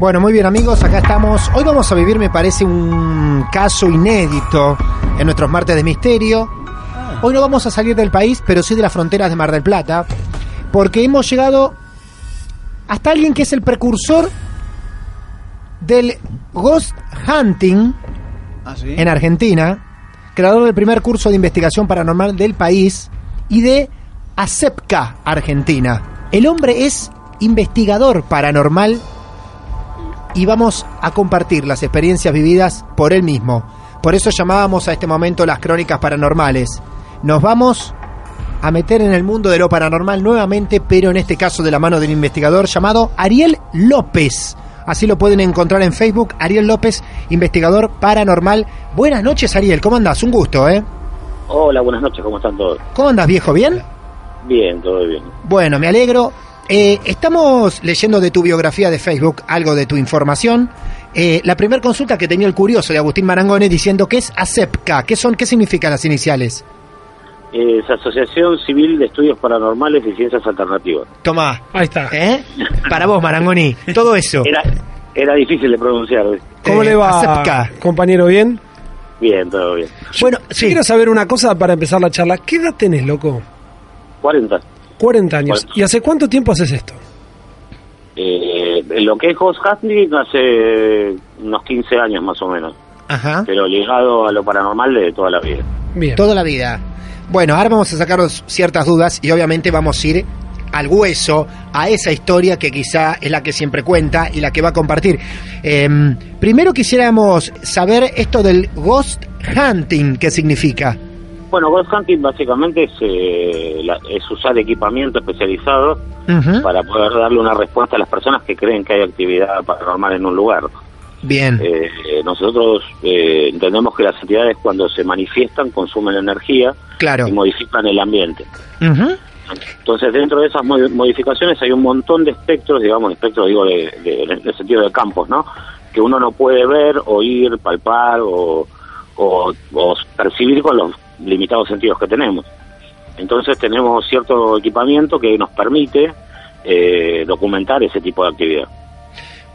Bueno, muy bien amigos, acá estamos. Hoy vamos a vivir, me parece, un caso inédito en nuestros martes de misterio. Hoy no vamos a salir del país, pero sí de las fronteras de Mar del Plata, porque hemos llegado hasta alguien que es el precursor del ghost hunting en Argentina, creador del primer curso de investigación paranormal del país y de ASEPCA Argentina. El hombre es investigador paranormal y vamos a compartir las experiencias vividas por él mismo. Por eso llamábamos a este momento las crónicas paranormales. Nos vamos a meter en el mundo de lo paranormal nuevamente, pero en este caso de la mano del investigador llamado Ariel López. Así lo pueden encontrar en Facebook, Ariel López, investigador paranormal. Buenas noches, Ariel, ¿cómo andás? Un gusto, ¿eh? Hola, buenas noches, ¿cómo están todos? ¿Cómo andas, viejo? ¿Bien? Bien, todo bien. Bueno, me alegro. Eh, estamos leyendo de tu biografía de Facebook algo de tu información. Eh, la primera consulta que tenía el curioso de Agustín Marangone diciendo que es ASEPCA. ¿Qué son? ¿Qué significan las iniciales? Es Asociación Civil de Estudios Paranormales y Ciencias Alternativas. Tomá. Ahí está. ¿Eh? Para vos, Marangoni. Todo eso. Era, era difícil de pronunciar. ¿ves? ¿Cómo Eh, le va, ASEPCA. compañero? ¿Bien? Bien, todo bien. Bueno, Yo sí. quiero saber una cosa para empezar la charla. ¿Qué edad tenés, loco? 40. 40 años. Bueno. ¿Y hace cuánto tiempo haces esto? Eh, lo que es Ghost Hunting hace unos 15 años más o menos, Ajá. pero ligado a lo paranormal de toda la vida. Bien. Toda la vida. Bueno, ahora vamos a sacaros ciertas dudas y obviamente vamos a ir al hueso, a esa historia que quizá es la que siempre cuenta y la que va a compartir. Em, primero quisiéramos saber esto del ghost hunting, ¿qué significa? Bueno, Ghost Hunting básicamente es, eh, la- es usar equipamiento especializado para poder darle una respuesta a las personas que creen que hay actividad paranormal en un lugar. Bien. Eh, nosotros eh, entendemos que las entidades cuando se manifiestan consumen energía Claro. y modifican el ambiente. Entonces dentro de esas modi- modificaciones hay un montón de espectros, digamos, espectros digo de, de- en el sentido de campos, ¿no? Que uno no puede ver, oír, palpar o, o- o percibir con los limitados sentidos que tenemos. Entonces tenemos cierto equipamiento que nos permite eh, documentar ese tipo de actividad.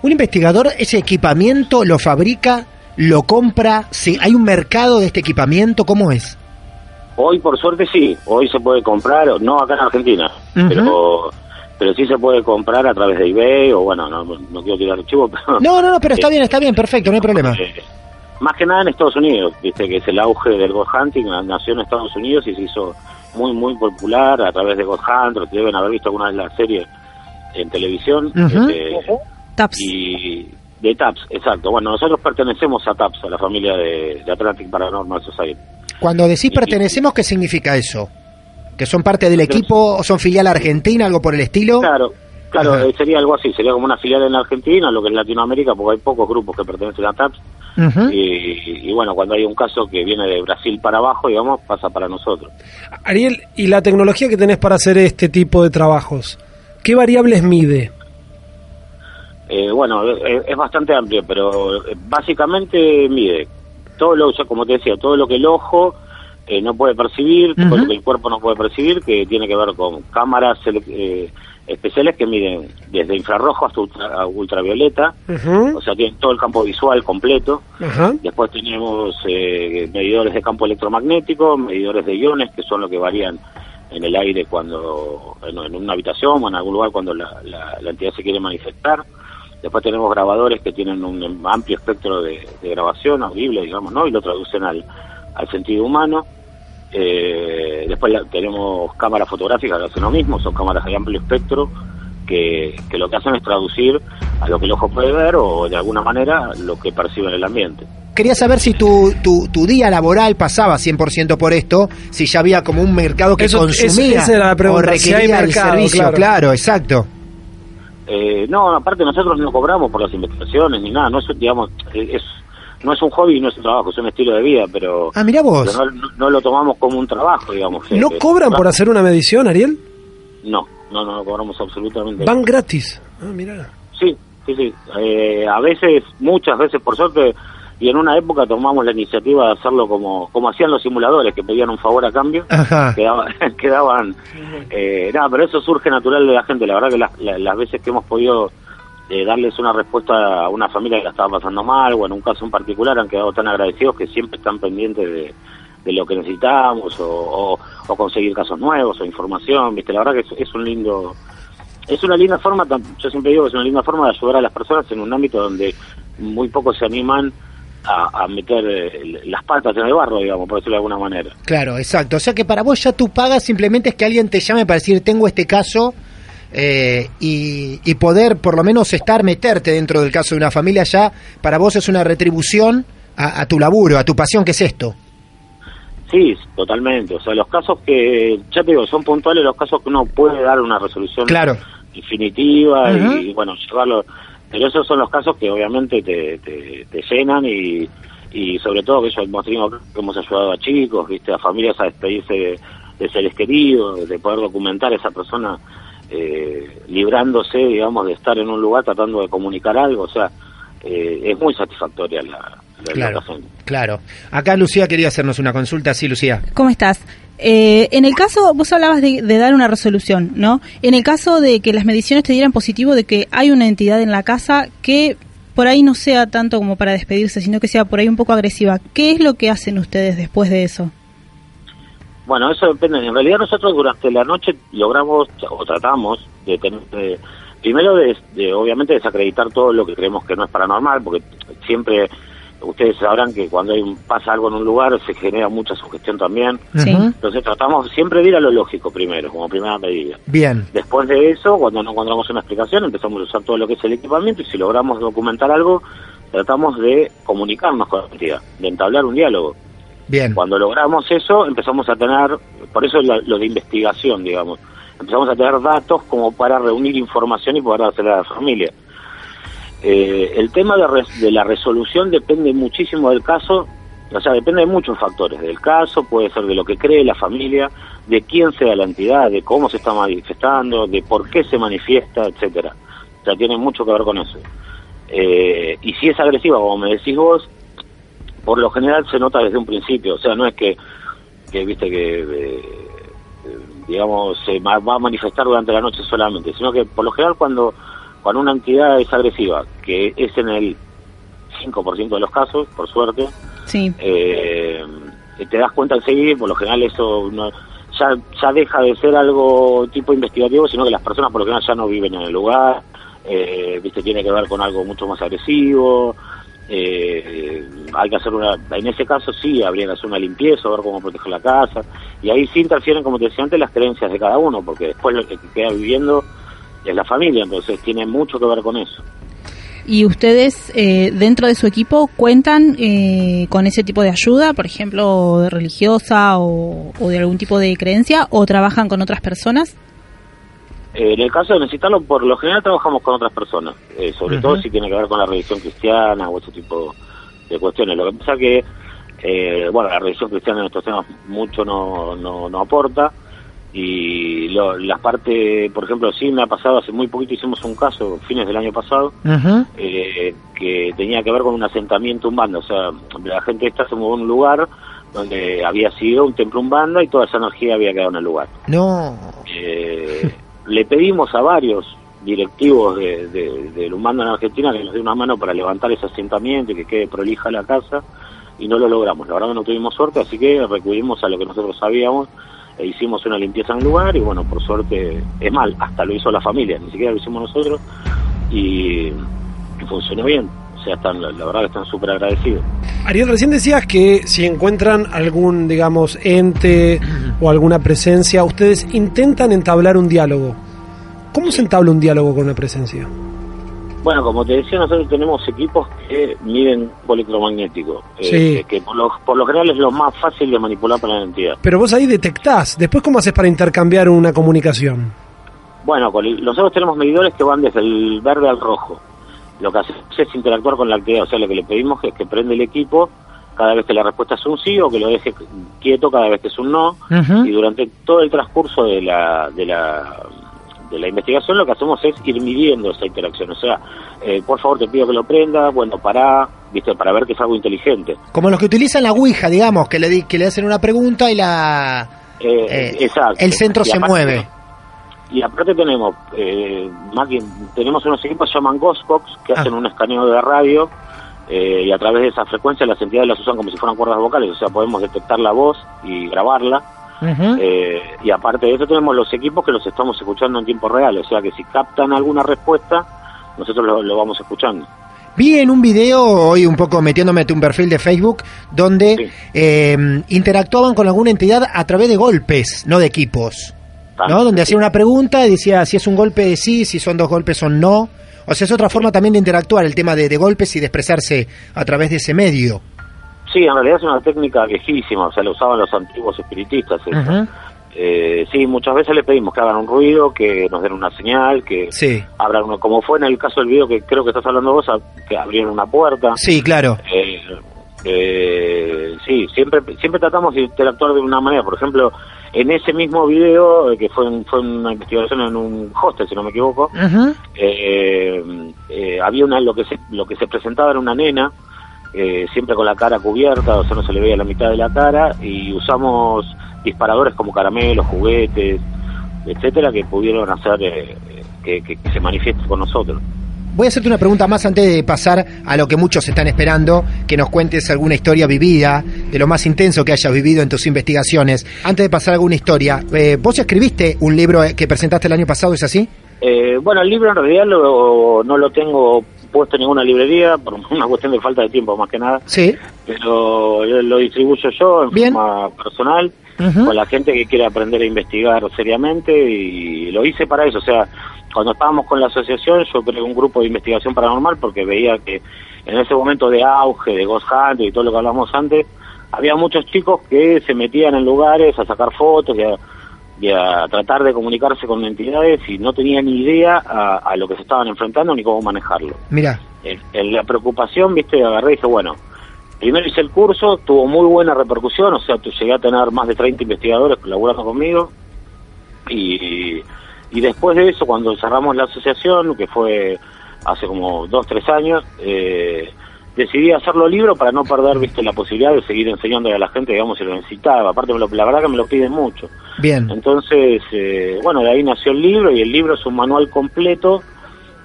Un investigador ese equipamiento lo fabrica, lo compra, sí, hay un mercado de este equipamiento, ¿cómo es? Hoy, por suerte, sí. Hoy se puede comprar, no acá en Argentina, pero pero sí se puede comprar a través de eBay o, bueno, no, no quiero tirar el chivo, pero... No, no, no, pero está bien, está bien, perfecto, no hay problema. eh, más que nada en Estados Unidos, viste que es el auge del ghost hunting, nació en Estados Unidos y se hizo muy, muy popular a través de Ghost Hunters, deben haber visto alguna vez la serie en televisión. Este, Taps. y de TAPS, exacto. Bueno, nosotros pertenecemos a TAPS, a la familia de, de Atlantic Paranormal Society. Cuando decís pertenecemos, ¿qué significa eso? ¿Que son parte del equipo o son filial argentina, algo por el estilo? Claro, claro, eh, sería algo así, sería como una filial en Argentina, lo que es Latinoamérica, porque hay pocos grupos que pertenecen a TAPS. Ujú. Y, y bueno, cuando hay un caso que viene de Brasil para abajo, digamos, pasa para nosotros. Ariel, ¿y la tecnología que tenés para hacer este tipo de trabajos? ¿Qué variables mide? Eh, bueno, es, es bastante amplio, pero eh, básicamente mide todo lo, ya como te decía, todo lo que el ojo eh, no puede percibir, todo lo que el cuerpo no puede percibir, que tiene que ver con cámaras eh, especiales que miden desde infrarrojo hasta ultra- ultravioleta, o sea, tienen todo el campo visual completo. Después tenemos eh, medidores de campo electromagnético, medidores de iones, que son los que varían en el aire cuando en, en una habitación o en algún lugar cuando la, la- la entidad se quiere manifestar. Después tenemos grabadores que tienen un amplio espectro de, de grabación audible, digamos, ¿no? Y lo traducen al, al sentido humano. Eh, después la- tenemos cámaras fotográficas que hacen lo mismo, son cámaras de amplio espectro que, que lo que hacen es traducir a lo que el ojo puede ver o de alguna manera lo que percibe en el ambiente. Quería saber si tu, tu, tu día laboral pasaba 100% por esto, si ya había como un mercado que Eso- consumía era la o requería si el servicio. claro. claro, exacto. Eh, no, aparte nosotros no cobramos por las investigaciones ni nada, no es, digamos, es, no es un hobby, no es un trabajo, es un estilo de vida, pero, Ah, mira vos. pero no, lo tomamos como un trabajo, digamos. ¿No Eh, cobran eh, por hacer una medición, Ariel? No, no, no, no cobramos absolutamente Van gratis. Ah, mira. Sí, sí, sí. Eh, a veces, muchas veces, por suerte, y en una época tomamos la iniciativa de hacerlo como, como hacían los simuladores, que pedían un favor a cambio. Quedaban, quedaban eh, nada, pero eso surge natural de la gente. La verdad que las, la- las veces que hemos podido eh, darles una respuesta a una familia que la estaba pasando mal, o en un caso en particular, han quedado tan agradecidos que siempre están pendientes de, de lo que necesitamos, o, o- conseguir casos nuevos, o información, viste, la verdad que es, es un lindo, es una linda forma, yo siempre digo que es una linda forma de ayudar a las personas en un ámbito donde muy pocos se animan a, a meter eh, las patas en el barro, digamos, por decirlo de alguna manera. Claro, exacto. O sea que para vos ya tu paga simplemente es que alguien te llame para decir tengo este caso eh, y, y poder por lo menos estar, meterte dentro del caso de una familia ya, para vos es una retribución a, a tu laburo, a tu pasión que es esto. Sí, totalmente. O sea, los casos que, ya te digo, son puntuales los casos que uno puede dar una resolución Claro. definitiva y, bueno, llevarlo. Pero esos son los casos que obviamente te, te, te llenan y, y sobre todo que yo hemos tenido, que hemos ayudado a chicos, viste, a familias a despedirse de, de seres queridos, de poder documentar a esa persona eh, librándose, digamos, de estar en un lugar tratando de comunicar algo. O sea, eh, es muy satisfactoria la, la Claro, claro. Acá Lucía quería hacernos una consulta. Sí, Lucía. ¿Cómo estás? Eh, en el caso, vos hablabas de, de dar una resolución, ¿no? En el caso de que las mediciones te dieran positivo de que hay una entidad en la casa que por ahí no sea tanto como para despedirse, sino que sea por ahí un poco agresiva, ¿qué es lo que hacen ustedes después de eso? Bueno, eso depende. En realidad nosotros durante la noche logramos o tratamos de tener, de- primero de, de, obviamente desacreditar todo lo que creemos que no es paranormal, porque siempre ustedes sabrán que cuando hay un- pasa algo en un lugar se genera mucha sugestión también. Sí. Entonces tratamos siempre de ir a lo lógico primero, como primera medida. Bien. Después de eso, cuando no encontramos una explicación, empezamos a usar todo lo que es el equipamiento y si logramos documentar algo, tratamos de comunicarnos con la entidad, de entablar un diálogo. Cuando logramos eso, empezamos a tener, por eso lo, lo de investigación, digamos, empezamos a tener datos como para reunir información y poder dársela a la familia. Eh, el tema de, res- de la resolución depende muchísimo del caso, o sea, depende de muchos factores, del caso, puede ser de lo que cree la familia, de quién sea la entidad, de cómo se está manifestando, de por qué se manifiesta, etcétera. O sea, tiene mucho que ver con eso. Eh, y si es agresiva, como me decís vos, por lo general se nota desde un principio, o sea, no es que, que viste que, eh, digamos, se va a manifestar durante la noche solamente, sino que por lo general cuando, cuando una entidad es agresiva, que es en el 5% de los casos, por suerte, Sí. eh, te das cuenta enseguida y por lo general eso no- ya, ya deja de ser algo tipo investigativo, sino que las personas por lo general ya no viven en el lugar, eh, viste, tiene que ver con algo mucho más agresivo, eh, hay que hacer una, en ese caso sí, habría que hacer una limpieza, ver cómo proteger la casa, y ahí sí interfieren, como te decía antes, las creencias de cada uno, porque después lo que queda viviendo es la familia, entonces tiene mucho que ver con eso. ¿Y ustedes eh, dentro de su equipo cuentan eh, con ese tipo de ayuda, por ejemplo, de religiosa o de algún tipo de creencia, o trabajan con otras personas? Eh, en el caso de necesitarlo, por lo general trabajamos con otras personas, eh, sobre todo si tiene que ver con la religión cristiana o ese tipo de cuestiones. Lo que pasa que, eh, bueno, la religión cristiana en estos temas mucho no, no, no aporta y lo, la parte, por ejemplo, sí me ha pasado hace muy poquito, hicimos un caso, fines del año pasado, eh, que tenía que ver con un asentamiento umbanda, o sea, la gente esta se mudó a un lugar donde había sido un templo umbanda y toda esa energía había quedado en el lugar. No. Eh, le pedimos a varios directivos de, de, del Umbanda en Argentina que nos dé una mano para levantar ese asentamiento y que quede prolija la casa y no lo logramos. La verdad que no tuvimos suerte, así que recurrimos a lo que nosotros sabíamos e hicimos una limpieza en el lugar y bueno, por suerte, es mal, hasta lo hizo la familia, ni siquiera lo hicimos nosotros y funcionó bien. Sea, están, la, verdad que están súper agradecidos. Ariel, recién decías que si encuentran algún, digamos, ente o alguna presencia, ustedes intentan entablar un diálogo. ¿Cómo se entabla un diálogo con una presencia? Bueno, como te decía, nosotros tenemos equipos que miden electromagnético, eh, Sí. que por lo, por lo general es lo más fácil de manipular para la entidad. Pero vos ahí detectás. Después, ¿cómo haces para intercambiar una comunicación? Bueno, nosotros tenemos medidores que van desde el verde al rojo. Lo que hacemos es interactuar con la actividad, o sea, lo que le pedimos es que prende el equipo cada vez que la respuesta es un sí o que lo deje quieto cada vez que es un no. Y durante todo el transcurso de la, de la de la investigación lo que hacemos es ir midiendo esa interacción. O sea, eh, por favor te pido que lo prenda, bueno, para, viste, para ver que es algo inteligente. Como los que utilizan la Ouija, digamos, que le, que le hacen una pregunta y la Eh, eh, exacto. el centro Y se mueve. Y aparte tenemos eh, tenemos unos equipos que se llaman Ghostbox que Ah. hacen un escaneo de radio eh, y a través de esa frecuencia las entidades las usan como si fueran cuerdas vocales, o sea, podemos detectar la voz y grabarla. Eh, y aparte de eso tenemos los equipos que los estamos escuchando en tiempo real, o sea que si captan alguna respuesta, nosotros lo, lo vamos escuchando. Vi en un video, hoy un poco metiéndome a un perfil de Facebook, donde Sí. eh, interactuaban con alguna entidad a través de golpes, no de equipos. ¿No? Donde hacía una pregunta y decía si es un golpe de sí, si son dos golpes son no. O sea, es otra forma también de interactuar, el tema de, de golpes y de expresarse a través de ese medio. Sí, en realidad es una técnica viejísima, o sea, la usaban los antiguos espiritistas. Ujú. Eh, sí, muchas veces le pedimos que hagan un ruido, que nos den una señal, que Sí, abran uno, como fue en el caso del video que creo que estás hablando vos, que abrieron una puerta. sí, claro. Eh, eh, sí, siempre siempre tratamos de interactuar de una manera. Por ejemplo, en ese mismo video, eh, que fue, en- fue una investigación en un hostel, si no me equivoco, eh, eh, había una lo que se lo que se presentaba era una nena eh, siempre con la cara cubierta o sea no se le veía la mitad de la cara y usamos disparadores como caramelos juguetes etcétera que pudieron hacer eh, que, que- que se manifieste con nosotros Voy a hacerte una pregunta más antes de pasar a lo que muchos están esperando, que nos cuentes alguna historia vivida, de lo más intenso que hayas vivido en tus investigaciones. Antes de pasar a alguna historia, eh, vos escribiste un libro eh, que presentaste el año pasado, ¿es así? Eh, bueno el libro en realidad lo- no lo tengo puesto en ninguna librería por una cuestión de falta de tiempo más que nada Sí. pero lo distribuyo yo en Bien. forma personal con la gente que quiere aprender a investigar seriamente y lo hice para eso, o sea, cuando estábamos con la asociación yo creé un grupo de investigación paranormal porque veía que en ese momento de auge, de Ghost Hunt y todo lo que hablamos antes, había muchos chicos que se metían en lugares a sacar fotos y a, y a tratar de comunicarse con entidades y no tenían ni idea a, a lo que se estaban enfrentando ni cómo manejarlo. Mira, en, en la preocupación, viste, agarré y dije, bueno, primero hice el curso, tuvo muy buena repercusión, o sea, tu- llegué a tener más de 30 investigadores colaborando conmigo, y, y después de eso, cuando cerramos la asociación, que fue hace como dos, tres años, eh, decidí hacerlo libro para no perder, viste, la posibilidad de seguir enseñándole a la gente, digamos, si lo necesitaba, aparte me lo- la verdad que me lo piden mucho. bien. Entonces, eh, bueno, de ahí nació el libro y el libro es un manual completo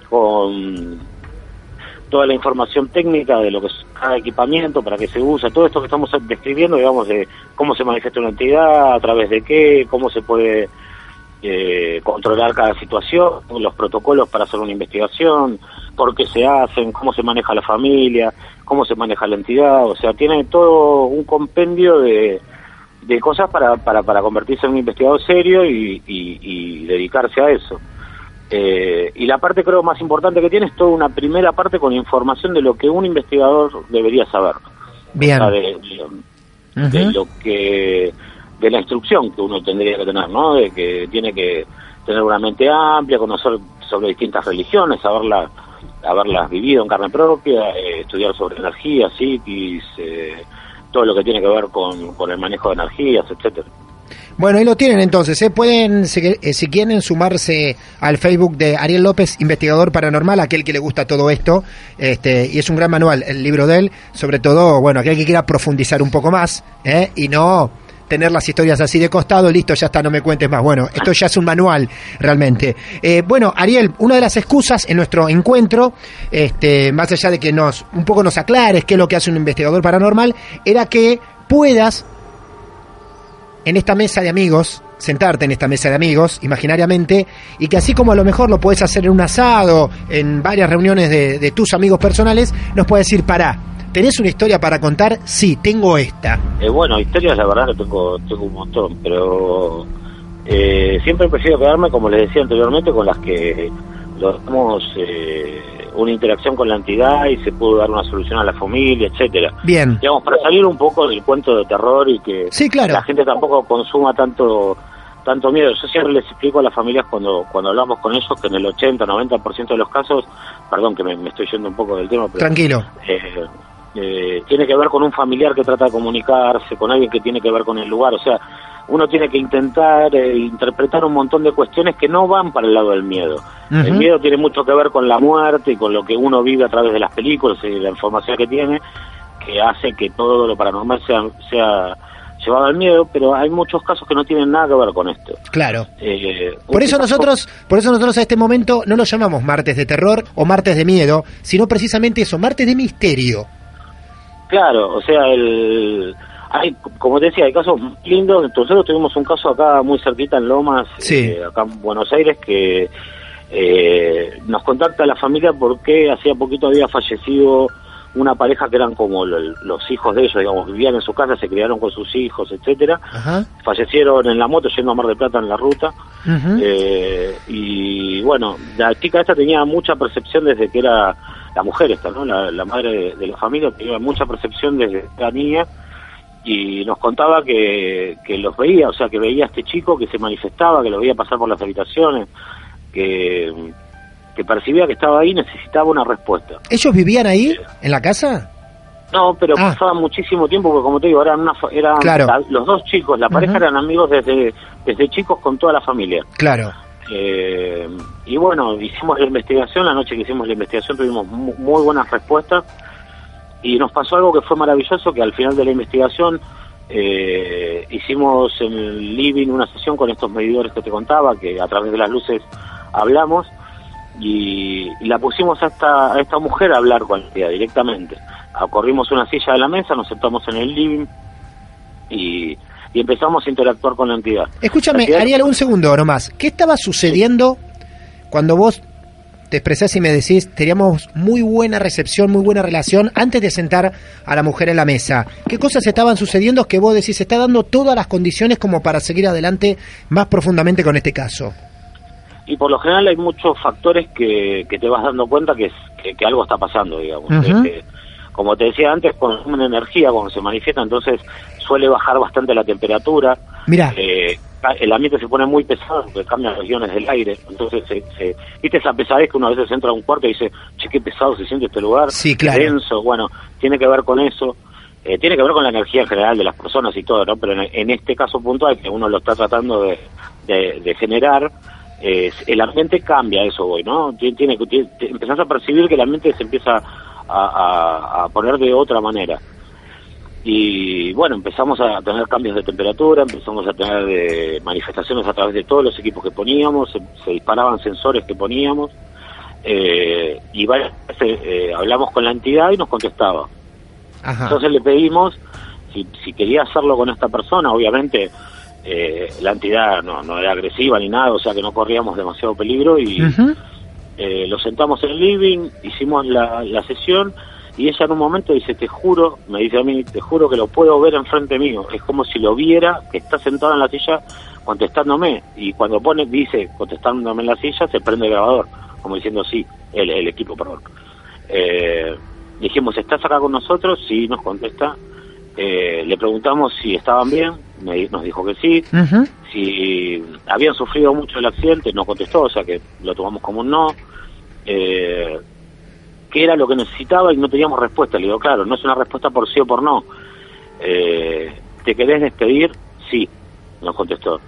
con toda la información técnica de lo que es cada equipamiento, para qué se usa, todo esto que estamos describiendo, digamos, de cómo se manifiesta una entidad, a través de qué, cómo se puede eh, controlar cada situación, los protocolos para hacer una investigación, por qué se hacen, cómo se maneja la familia, cómo se maneja la entidad, o sea, tiene todo un compendio de, de cosas para, para, para convertirse en un investigador serio y, y- y dedicarse a eso. Eh, y la parte creo más importante que tiene es toda una primera parte con información de lo que un investigador debería saber. Bien. O sea, de, de- lo que de la instrucción que uno tendría que tener, ¿no? De que tiene que tener una mente amplia, conocer sobre distintas religiones, saberla, haberlas vivido en carne propia, eh, estudiar sobre energía, psiquis, eh, todo lo que tiene que ver con, con el manejo de energías, etcétera. Bueno, ahí lo tienen entonces. ¿eh? Pueden, si, eh, si quieren, sumarse al Facebook de Ariel López, investigador paranormal, aquel que le gusta todo esto. Este, y es un gran manual, el libro de él. Sobre todo, bueno, aquel que quiera profundizar un poco más ¿eh? y no tener las historias así de costado, listo, ya está, no me cuentes más. Bueno, esto ya es un manual realmente. Eh, bueno, Ariel, una de las excusas en nuestro encuentro, este, más allá de que nos un poco nos aclares qué es lo que hace un investigador paranormal, era que puedas en esta mesa de amigos, sentarte en esta mesa de amigos, imaginariamente, y que así como a lo mejor lo puedes hacer en un asado, en varias reuniones de, de tus amigos personales, nos puedes decir, pará, ¿Tenés una historia para contar? Sí, tengo esta. Eh, bueno, historias la verdad tengo, tengo un montón, pero eh, siempre prefiero quedarme, como les decía anteriormente, con las que logramos eh, una interacción con la entidad y se pudo dar una solución a la familia, etcétera. Bien. Digamos, para salir un poco del cuento de terror y que Sí, claro. la gente tampoco consuma tanto tanto miedo. Yo siempre les explico a las familias cuando cuando hablamos con ellos que en el 80, 90% de los casos, perdón que me, me estoy yendo un poco del tema, pero Tranquilo. eh, eh, tiene que ver con un familiar que trata de comunicarse, con alguien que tiene que ver con el lugar, o sea, uno tiene que intentar eh, interpretar un montón de cuestiones que no van para el lado del miedo. El miedo tiene mucho que ver con la muerte y con lo que uno vive a través de las películas y la información que tiene, que hace que todo lo paranormal sea, sea llevado al miedo, pero hay muchos casos que no tienen nada que ver con esto. Claro. Eh, Por eso nosotros, por eso nosotros a este momento no lo llamamos martes de terror o martes de miedo, sino precisamente eso, martes de misterio. Claro, o sea, el, hay, como te decía, hay casos lindos. Nosotros tuvimos un caso acá muy cerquita en Lomas, Sí. eh, acá en Buenos Aires, que eh, nos contacta la familia porque hacía poquito había fallecido una pareja que eran como lo- los hijos de ellos, digamos, vivían en su casa, se criaron con sus hijos, etcétera. Ajá. Fallecieron en la moto yendo a Mar del Plata en la ruta. Eh, y bueno, la chica esta tenía mucha percepción desde que era la mujer esta, ¿no? La, la madre de, de la familia tenía mucha percepción desde era niña y nos contaba que, que los veía, o sea, que veía a este chico que se manifestaba, que lo veía pasar por las habitaciones, que, que percibía que estaba ahí y necesitaba una respuesta. ¿Ellos vivían ahí, en la casa? No, pero Ah. pasaba muchísimo tiempo, porque como te digo, eran, una, eran Claro. la- los dos chicos, la pareja eran amigos desde, desde chicos con toda la familia. Claro. Eh, y bueno, hicimos la investigación, la noche que hicimos la investigación tuvimos mu- muy buenas respuestas y nos pasó algo que fue maravilloso, que al final de la investigación eh, hicimos en el living una sesión con estos medidores que te contaba, que a través de las luces hablamos y, la pusimos a esta, a esta mujer a hablar con ella directamente. Corrimos una silla de la mesa, nos sentamos en el living y, y empezamos a interactuar con la entidad. Escúchame, La Ariel, un segundo nomás. ¿Qué estaba sucediendo cuando vos te expresás y me decís, teníamos muy buena recepción, muy buena relación antes de sentar a la mujer en la mesa? ¿Qué cosas estaban sucediendo que vos decís, se está dando todas las condiciones como para seguir adelante más profundamente con este caso? Y por lo general hay muchos factores que, que te vas dando cuenta que, es- que, que algo está pasando, digamos. Este, como te decía antes, consumen energía cuando se manifiesta, entonces suele bajar bastante la temperatura. Mira, Eh, el ambiente se pone muy pesado porque cambian las regiones del aire. Entonces, se, se- ¿viste esa pesadez que uno a veces entra a un cuarto y dice, che, qué pesado se siente este lugar? Sí, claro. denso. Bueno, tiene que ver con eso. Eh, tiene que ver con la energía en general de las personas y todo, ¿no? Pero en, en este caso puntual, que uno lo está tratando de, de- de generar, eh, el ambiente cambia, eso voy, ¿no? Tiene, tiene, tiene- empezás a percibir que el ambiente se empieza a, a- a poner de otra manera. Y bueno, empezamos a tener cambios de temperatura, empezamos a tener eh, manifestaciones a través de todos los equipos que poníamos, se, se disparaban sensores que poníamos, eh, y varias veces eh, hablamos con la entidad y nos contestaba. ajá. Entonces le pedimos si, si quería hacerlo con esta persona, obviamente eh, la entidad no, no era agresiva ni nada, o sea que no corríamos demasiado peligro y. eh, lo sentamos en el living, hicimos la, la sesión y ella en un momento dice, te juro, me dice a mí, te juro que lo puedo ver enfrente mío, es como si lo viera, que está sentado en la silla contestándome y cuando pone, dice, contestándome en la silla, se prende el grabador, como diciendo sí, el, el equipo, perdón. Eh, dijimos, ¿estás acá con nosotros? Sí, nos contesta. Eh, le preguntamos si estaban bien, me nos dijo que sí, si habían sufrido mucho el accidente, no contestó, o sea que lo tomamos como un no. Eh, ¿Qué era lo que necesitaba? Y no teníamos respuesta. Le digo, claro, no es una respuesta por sí o por no. Eh, ¿Te querés despedir? Sí. nos contestó.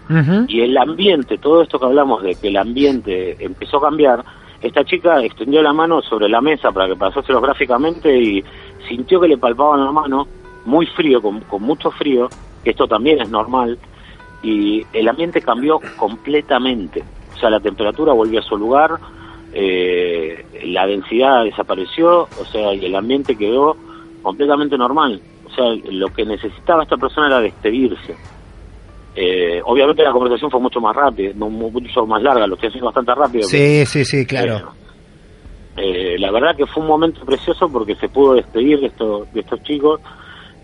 Y el ambiente, todo esto que hablamos de que el ambiente empezó a cambiar, esta chica extendió la mano sobre la mesa para que pasárselo gráficamente y sintió que le palpaban la mano, muy frío, con, con mucho frío, que esto también es normal, y el ambiente cambió completamente. O sea, la temperatura volvió a su lugar, eh, la densidad desapareció, o sea, y el ambiente quedó completamente normal. O sea, lo que necesitaba esta persona era despedirse. Eh, obviamente la conversación fue mucho más rápida, mu- mu- mucho más larga, lo estoy haciendo bastante rápido. Sí, sí, sí, claro. Eh, la verdad que fue un momento precioso porque se pudo despedir de estos, de estos chicos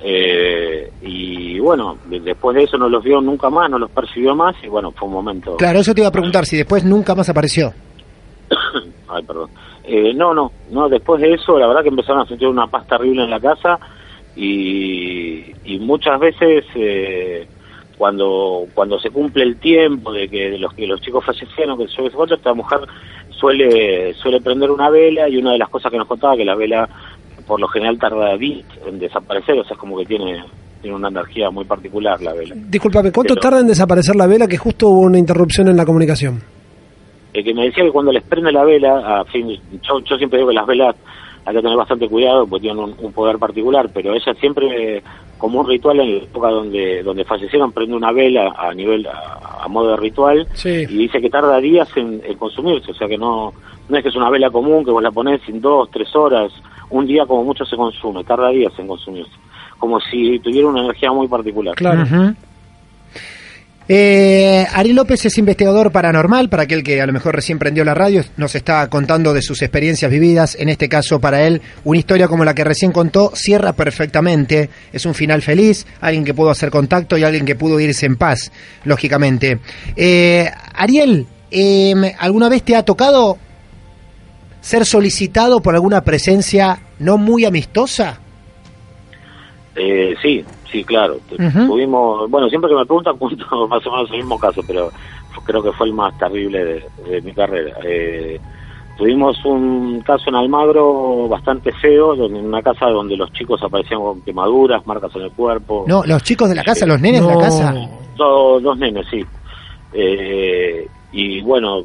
eh, y bueno, de- después de eso no los vio nunca más, no los percibió más y bueno, fue un momento... Claro, eso te iba a preguntar, si después nunca más apareció. Ay, perdón. Eh, no, no, no, después de eso la verdad que empezaron a sentir una paz terrible en la casa y, y muchas veces eh, cuando cuando se cumple el tiempo de que de los que los chicos fallecieron, que yo sé, esta mujer suele suele prender una vela y una de las cosas que nos contaba que la vela por lo general tarda días en desaparecer, o sea, es como que tiene tiene una energía muy particular la vela. Disculpame, ¿cuánto Pero- tarda en desaparecer la vela? Que justo hubo una interrupción en la comunicación. El que me decía que cuando les prende la vela, a fin, yo, yo siempre digo que las velas hay que tener bastante cuidado porque tienen un, un poder particular, pero ella siempre, como un ritual en la época donde donde fallecieron, prende una vela a nivel, a, a modo de ritual Sí. y dice que tarda días en, en consumirse, o sea que no no es que es una vela común que vos la ponés en dos, tres horas, un día como mucho se consume, tarda días en consumirse, como si tuviera una energía muy particular. Claro. Eh, Ari López es investigador paranormal, para aquel que a lo mejor recién prendió la radio, nos está contando de sus experiencias vividas, en este caso para él, una historia como la que recién contó, cierra perfectamente, es un final feliz, alguien que pudo hacer contacto y alguien que pudo irse en paz, lógicamente. Eh, Ariel, eh, ¿alguna vez te ha tocado ser solicitado por alguna presencia no muy amistosa? Eh, sí, sí, claro. Tuvimos, bueno, siempre que me preguntan cuento más o menos el mismo caso, pero creo que fue el más terrible de, de mi carrera. Eh, tuvimos un caso en Almagro bastante feo, donde- en una casa donde los chicos aparecían con quemaduras, marcas en el cuerpo. No, los chicos de la casa, los nenes de la casa. Do- dos nenes, sí. Eh, y bueno,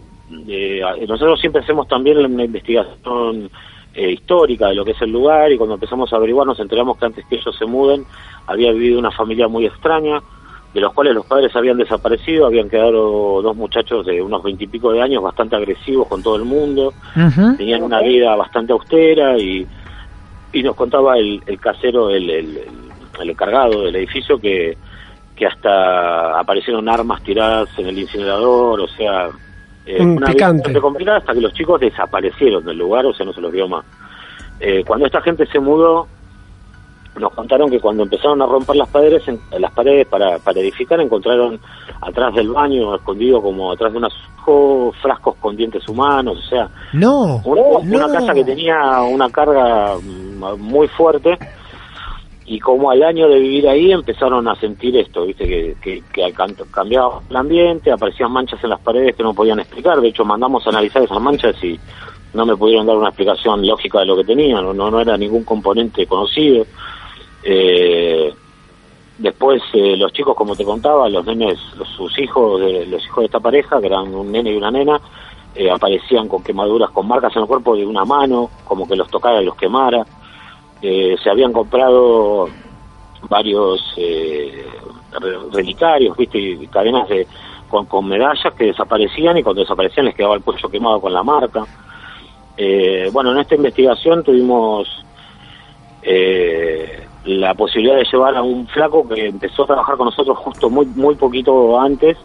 eh, nosotros siempre hacemos también una investigación eh, histórica de lo que es el lugar y cuando empezamos a averiguar nos enteramos que antes que ellos se muden había vivido una familia muy extraña, de los cuales los padres habían desaparecido, habían quedado dos muchachos de unos veintipico de años bastante agresivos con todo el mundo, tenían una vida bastante austera y, y nos contaba el, el casero, el- el encargado del edificio que, que hasta aparecieron armas tiradas en el incinerador, o sea, eh, Mm, una picante. bastante complicada hasta que los chicos desaparecieron del lugar, o sea, no se los vio más. Eh, cuando esta gente se mudó, nos contaron que cuando empezaron a romper las paredes, en- las paredes para, para edificar, encontraron atrás del baño, escondido como atrás de unos frascos con dientes humanos, o sea, No, una, casa que tenía una carga mm, muy fuerte y como al año de vivir ahí empezaron a sentir esto, viste que, que, que cambiaba el ambiente, aparecían manchas en las paredes que no podían explicar, de hecho mandamos a analizar esas manchas y no me pudieron dar una explicación lógica de lo que tenían, no, no era ningún componente conocido. Eh, después eh, los chicos, como te contaba, los nenes, los- sus hijos, de, los hijos de esta pareja, que eran un nene y una nena, eh, aparecían con quemaduras, con marcas en el cuerpo de una mano, como que los tocara y los quemara. Eh, se habían comprado varios eh, re- relicarios, viste, cadenas de, con, con medallas que desaparecían y cuando desaparecían les quedaba el cuello quemado con la marca. Eh, bueno, en esta investigación tuvimos eh, la posibilidad de llevar a un flaco que empezó a trabajar con nosotros justo muy muy poquito antes,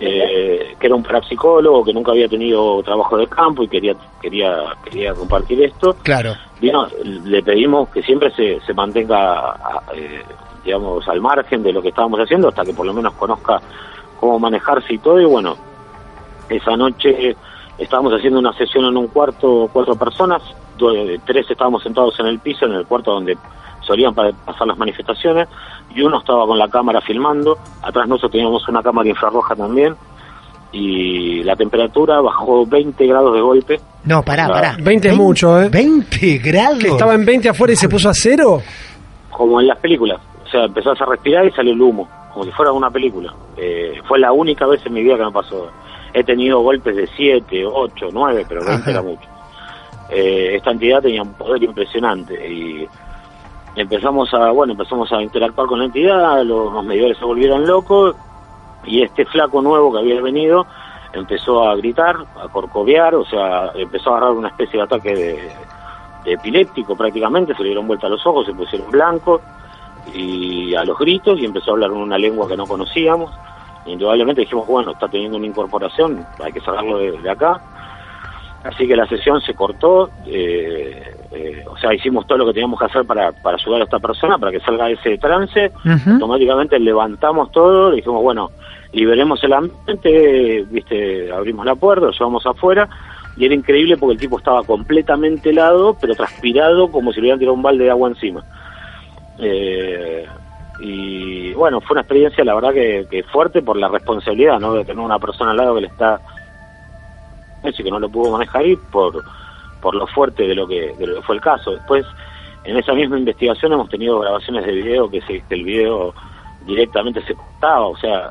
eh, que era un parapsicólogo que nunca había tenido trabajo de campo y quería quería quería compartir esto. Claro. Vino, le pedimos que siempre se, se mantenga, a- eh, digamos, al margen de lo que estábamos haciendo hasta que por lo menos conozca cómo manejarse y todo. Y bueno, esa noche estábamos haciendo una sesión en un cuarto, cuatro personas, tres estábamos sentados en el piso, en el cuarto donde solían pa- pasar las manifestaciones, y uno estaba con la cámara filmando, atrás nosotros teníamos una cámara infrarroja también, y la temperatura bajó 20 grados de golpe, No, pará, pará. 20 es mucho, ¿eh? 20 grados. Que estaba en 20 afuera y se puso a cero. como en las películas. O sea, empezás a respirar y sale el humo. como si fuera una película. Eh, fue la única vez en mi vida que me pasó. He tenido golpes de 7, 8, 9, pero 20 era mucho. Eh, esta entidad tenía un poder impresionante y empezamos a, bueno, empezamos a interactuar con la entidad, los, los medidores se volvieron locos y este flaco nuevo que había venido empezó a gritar, a corcovear, o sea, empezó a agarrar una especie de ataque de, epiléptico prácticamente, se le dieron vuelta los ojos, se pusieron blancos y a los gritos y empezó a hablar en una lengua que no conocíamos. Indudablemente dijimos, bueno, está teniendo una incorporación, hay que sacarlo de acá. Así que la sesión se cortó, eh, eh, o sea, hicimos todo lo que teníamos que hacer para, para ayudar a esta persona, para que salga de ese trance. Ujú. Automáticamente levantamos todo, le dijimos, bueno, liberemos el ambiente, viste, abrimos la puerta, lo llevamos afuera, y era increíble porque el tipo estaba completamente helado, pero transpirado como si le hubieran tirado un balde de agua encima. Eh, y bueno, fue una experiencia, la verdad, que, que fuerte por la responsabilidad, ¿no? De tener una persona al lado que le está y que no lo pudo manejar y por, por lo fuerte de lo que de lo que fue el caso. Después, en esa misma investigación hemos tenido grabaciones de video que, se, que el video directamente se cortaba, o sea,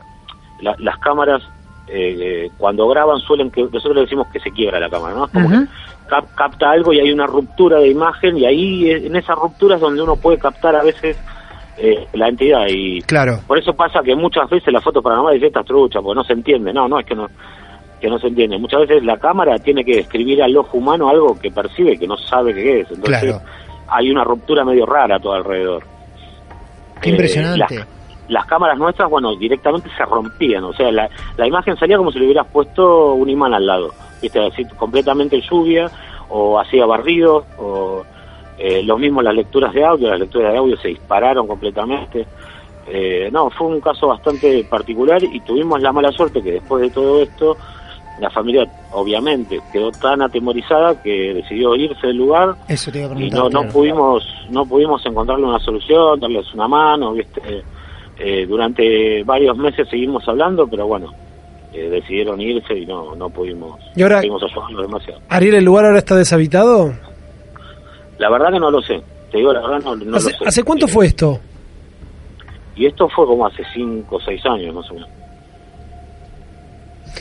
la- las cámaras eh, cuando graban suelen que nosotros le decimos que se quiebra la cámara, ¿no? Es como que cap- capta algo y hay una ruptura de imagen y ahí eh, en esa ruptura es donde uno puede captar a veces eh, la entidad y Claro. por eso pasa que muchas veces la foto paranormal dice esta trucha, porque no se entiende. No, no, es que no, que no se entiende. Muchas veces la cámara tiene que describir al ojo humano algo que percibe que no sabe qué es. Entonces Claro. hay una ruptura medio rara a todo alrededor. Qué Eh, impresionante. las, las cámaras nuestras, bueno, directamente se rompían. O sea, la, la imagen salía como si le hubieras puesto un imán al lado. ¿Viste? Así, completamente lluvia, o hacía barrido, o eh, lo mismo las lecturas de audio. Las lecturas de audio se dispararon completamente. Eh, no, fue un caso bastante particular y tuvimos la mala suerte que después de todo esto, la familia obviamente quedó tan atemorizada que decidió irse del lugar Eso te iba a y no no pudimos no pudimos encontrarle una solución darles una mano viste Eh, durante varios meses seguimos hablando pero bueno eh, decidieron irse y no no pudimos Y ahora- pudimos ayudarlos demasiado. Ariel, ¿el lugar ahora está deshabitado? la verdad que no lo sé te digo la verdad no, no ¿Hace, lo sé. hace cuánto fue esto? y esto fue como hace cinco o seis años más o menos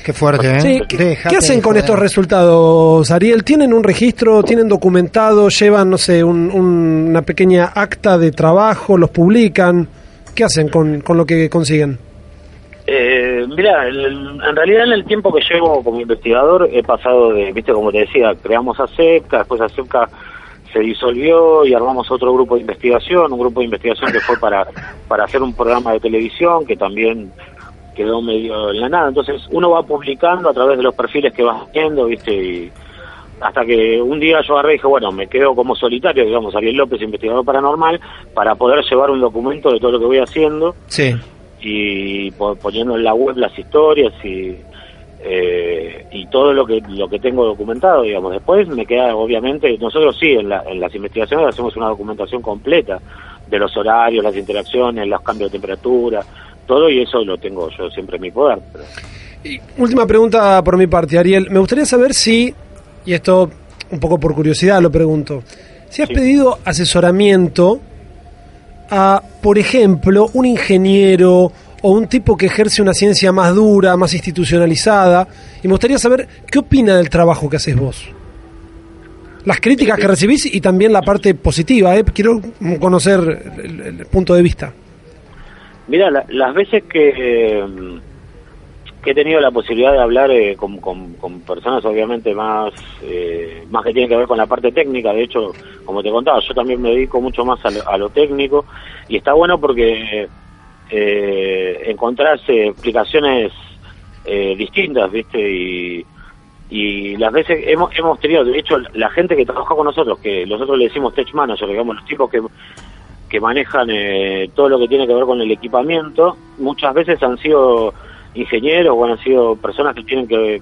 Qué fuerte, ¿eh? Sí, ¿qué, qué hacen con estos resultados, Ariel? ¿Tienen un registro? ¿Tienen documentado? ¿Llevan, no sé, un- un- una pequeña acta de trabajo? ¿Los publican? ¿Qué hacen con, con lo que consiguen? Eh, mira, el- en realidad en el tiempo que llevo como investigador he pasado de, viste, como te decía, creamos ASEPCA, después ASEPCA se disolvió y armamos otro grupo de investigación, un grupo de investigación que fue para, para hacer un programa de televisión que también quedó medio en la nada. Entonces uno va publicando a través de los perfiles que vas viendo, viste, y hasta que un día yo agarré y dije, bueno, me quedo como solitario, digamos, Ariel López, investigador paranormal, para poder llevar un documento de todo lo que voy haciendo Sí. y po- poniendo en la web las historias y eh, y todo lo que lo que tengo documentado digamos después me queda obviamente nosotros sí en, la- en las investigaciones hacemos una documentación completa de los horarios las interacciones los cambios de temperatura todo y eso lo tengo yo siempre en mi poder pero- Y última pregunta por mi parte, Ariel. Me gustaría saber si, y esto un poco por curiosidad lo pregunto, si has Sí. pedido asesoramiento a, por ejemplo, un ingeniero o un tipo que ejerce una ciencia más dura, más institucionalizada, y me gustaría saber qué opina del trabajo que haces vos. Las críticas que recibís y también la parte positiva, ¿eh? quiero conocer el, el punto de vista. Mira, la- las veces que, he tenido la posibilidad de hablar eh, con, con- personas obviamente más, eh, más que tienen que ver con la parte técnica, de hecho, como te contaba, yo también me dedico mucho más a lo, a lo técnico y está bueno porque eh, encontrás eh, explicaciones distintas, ¿viste? Y, y las veces hemos, hemos tenido, de hecho, la gente que trabaja con nosotros, que nosotros le decimos tech manager, digamos, los tipos que que manejan eh, todo lo que tiene que ver con el equipamiento, muchas veces han sido ingenieros o han sido personas que tienen que,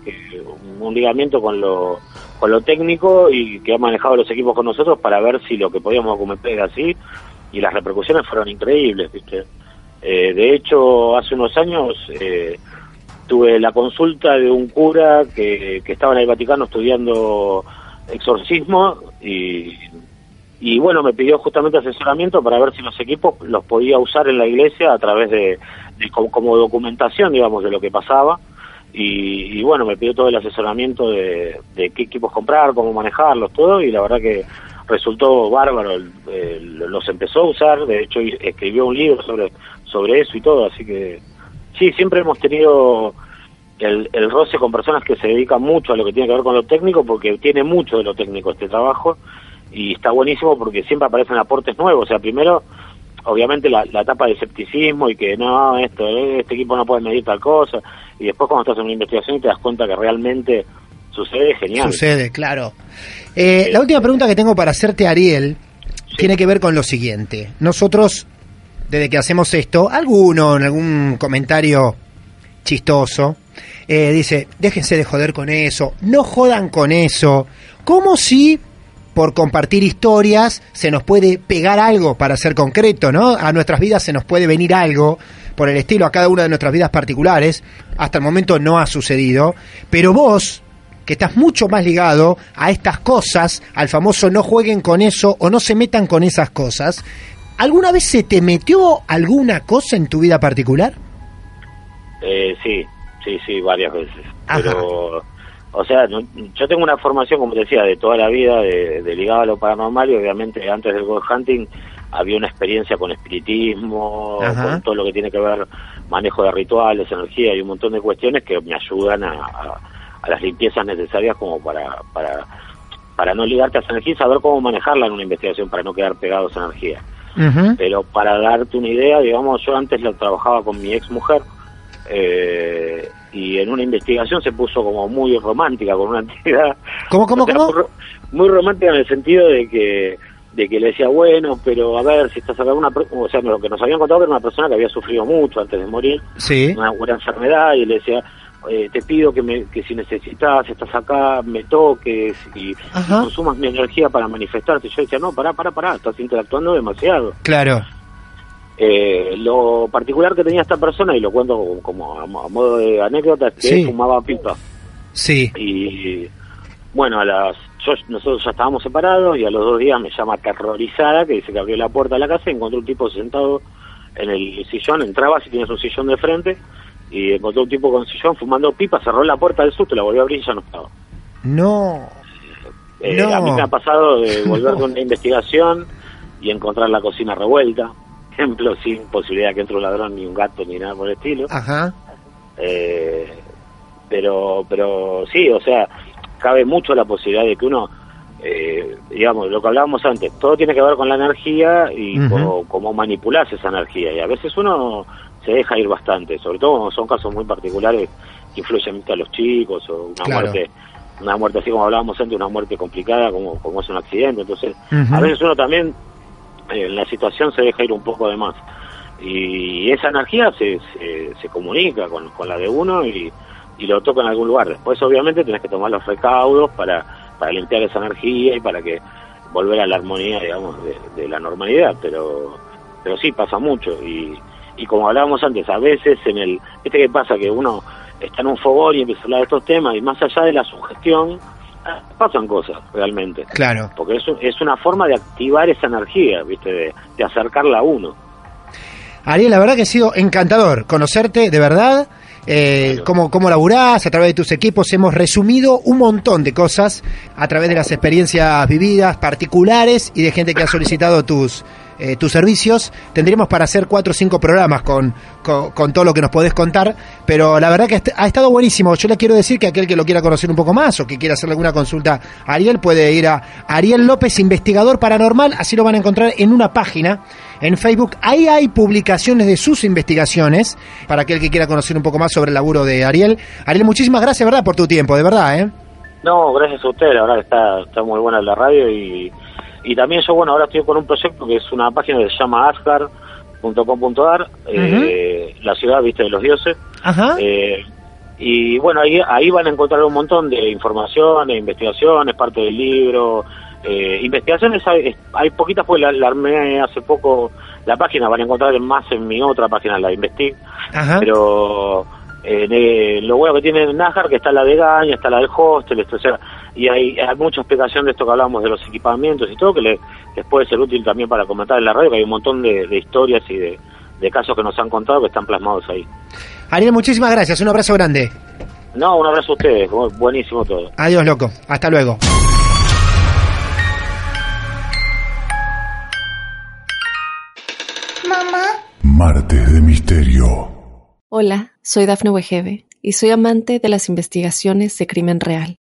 un ligamiento con lo, con lo técnico y que han manejado los equipos con nosotros para ver si lo que podíamos documentar era así y las repercusiones fueron increíbles, ¿viste? Eh, de hecho, hace unos años eh, tuve la consulta de un cura que, que estaba en el Vaticano estudiando exorcismo y y bueno, me pidió justamente asesoramiento para ver si los equipos los podía usar en la iglesia a través de, como, como documentación, digamos, de lo que pasaba. Y, y bueno, me pidió todo el asesoramiento de, de qué equipos comprar, cómo manejarlos, todo, y la verdad que resultó bárbaro, los empezó a usar, de hecho escribió un libro sobre, sobre eso y todo, así que sí, siempre hemos tenido el, el roce con personas que se dedican mucho a lo que tiene que ver con lo técnico, porque tiene mucho de lo técnico este trabajo, y está buenísimo porque siempre aparecen aportes nuevos, o sea, primero, obviamente la, la etapa de escepticismo y que no, esto, este equipo no puede medir tal cosa, y después cuando estás en una investigación y te das cuenta que realmente sucede, genial. Sucede, claro. Eh, la última pregunta que tengo para hacerte, Ariel, tiene que ver con lo siguiente. Nosotros, desde que hacemos esto, alguno en algún comentario chistoso, eh, dice, déjense de joder con eso, no jodan con eso, como si por compartir historias se nos puede pegar algo para ser concreto, ¿no? A nuestras vidas se nos puede venir algo por el estilo a cada una de nuestras vidas particulares. Hasta el momento no ha sucedido, pero vos que estás mucho más ligado a estas cosas, al famoso no jueguen con eso o no se metan con esas cosas. ¿Alguna vez se te metió alguna cosa en tu vida particular? Eh, sí, sí, sí, varias veces. Ajá. Pero, o sea, no- yo tengo una formación, como te decía, de toda la vida, de, de ligado a lo paranormal y obviamente antes del ghost hunting había una experiencia con espiritismo, Ajá. con todo lo que tiene que ver manejo de rituales, energía y un montón de cuestiones que me ayudan a, a- a las limpiezas necesarias como para, para, para no ligarte a esa energía y saber cómo manejarla en una investigación para no quedar pegado a esa energía. Pero para darte una idea, digamos, yo antes lo trabajaba con mi ex mujer eh, y en una investigación se puso como muy romántica con una entidad. ¿Cómo, cómo, O sea, cómo? Muy, ro- muy romántica en el sentido de que de que le decía, bueno, pero a ver, si estás acá, una, o sea, lo que nos habían contado era una persona que había sufrido mucho antes de morir, Sí. una, una enfermedad, y le decía, eh, te pido que, me, que si necesitas, estás acá, me toques y, y consumas mi energía para manifestarte. Yo decía, no, pará, pará, pará, estás interactuando demasiado. Claro. Eh, lo particular que tenía esta persona, y lo cuento como, a, mo- a modo de anécdota, es que Sí. fumaba pipa. Sí. Y bueno, a las yo- nosotros ya estábamos separados y a los dos días me llama aterrorizada que dice que abrió la puerta de la casa y encontró un tipo sentado en el sillón, entraba si tienes un sillón de frente y encontró un tipo con sillón fumando pipa, cerró la puerta del susto, la volvió a abrir y ya no estaba. No. Eh, No. A mí me ha pasado de volver con una investigación y encontrar la cocina revuelta, ejemplo, sin posibilidad que entre un ladrón ni un gato ni nada por el estilo. Ajá. Eh, pero, pero sí, o sea, cabe mucho la posibilidad de que uno, eh, digamos, lo que hablábamos antes, todo tiene que ver con la energía y Ujú. cómo, cómo manipularse esa energía. Y a veces uno se deja ir bastante, sobre todo cuando son casos muy particulares que influyen a los chicos o una Claro. muerte una muerte así como hablábamos antes, una muerte complicada como, como es un accidente. Entonces, a veces uno también eh, la situación se deja ir un poco de más. Y esa energía se, se, comunica con, con la de uno y, y lo toca en algún lugar. Después, obviamente, tenés que tomar los recaudos para, para limpiar esa energía y para que volver a la armonía, digamos, de, la normalidad. Pero, pero sí, pasa mucho. Y, y como hablábamos antes, a veces en el... ¿Viste qué pasa? Que uno está en un fogón y empieza a hablar de estos temas y más allá de la sugestión, pasan cosas realmente. Claro. Porque es, un- es una forma de activar esa energía, ¿viste? De, de acercarla a uno. Ariel, la verdad que ha sido encantador conocerte, de verdad. Eh, cómo, cómo laburás a través de tus equipos. Hemos resumido un montón de cosas a través de las experiencias vividas, particulares y de gente que ha solicitado tus, eh, tus servicios. Tendríamos para hacer cuatro o cinco programas con, con, todo lo que nos podés contar, pero la verdad que ha estado buenísimo. Yo le quiero decir que aquel que lo quiera conocer un poco más o que quiera hacerle alguna consulta a Ariel puede ir a Ariel López, investigador paranormal, así lo van a encontrar en una página en Facebook. Ahí hay publicaciones de sus investigaciones para aquel que quiera conocer un poco más sobre el laburo de Ariel. Ariel, muchísimas gracias, ¿verdad? Por tu tiempo, de verdad, ¿eh? No, gracias a usted, la verdad que está, está muy buena la radio y, y también yo, bueno, ahora estoy con un proyecto que es una página que se llama asgard.com.ar, eh, la ciudad, viste, de los dioses. Ajá. Eh, y bueno, ahí, ahí van a encontrar un montón de informaciones, investigaciones, parte del libro. Eh, investigaciones hay, hay poquitas, pues la, la armé hace poco la página, van a encontrar más en mi otra página, la Investig. Ajá. Pero eh, lo bueno que tiene Nájar que está la de Gaña, está la del hostel, esto, o sea, y hay, hay mucha explicación de esto que hablamos de los equipamientos y todo que le, les puede ser útil también para comentar en la radio, que hay un montón de, de historias y de, de casos que nos han contado que están plasmados ahí. Ariel, muchísimas gracias. Un abrazo grande. No, un abrazo a ustedes, bu- buenísimo todo. Adiós, loco. Hasta luego. Mamá. Martes de Misterio. Hola, soy Dafne Wegebe y soy amante de las investigaciones de crimen real.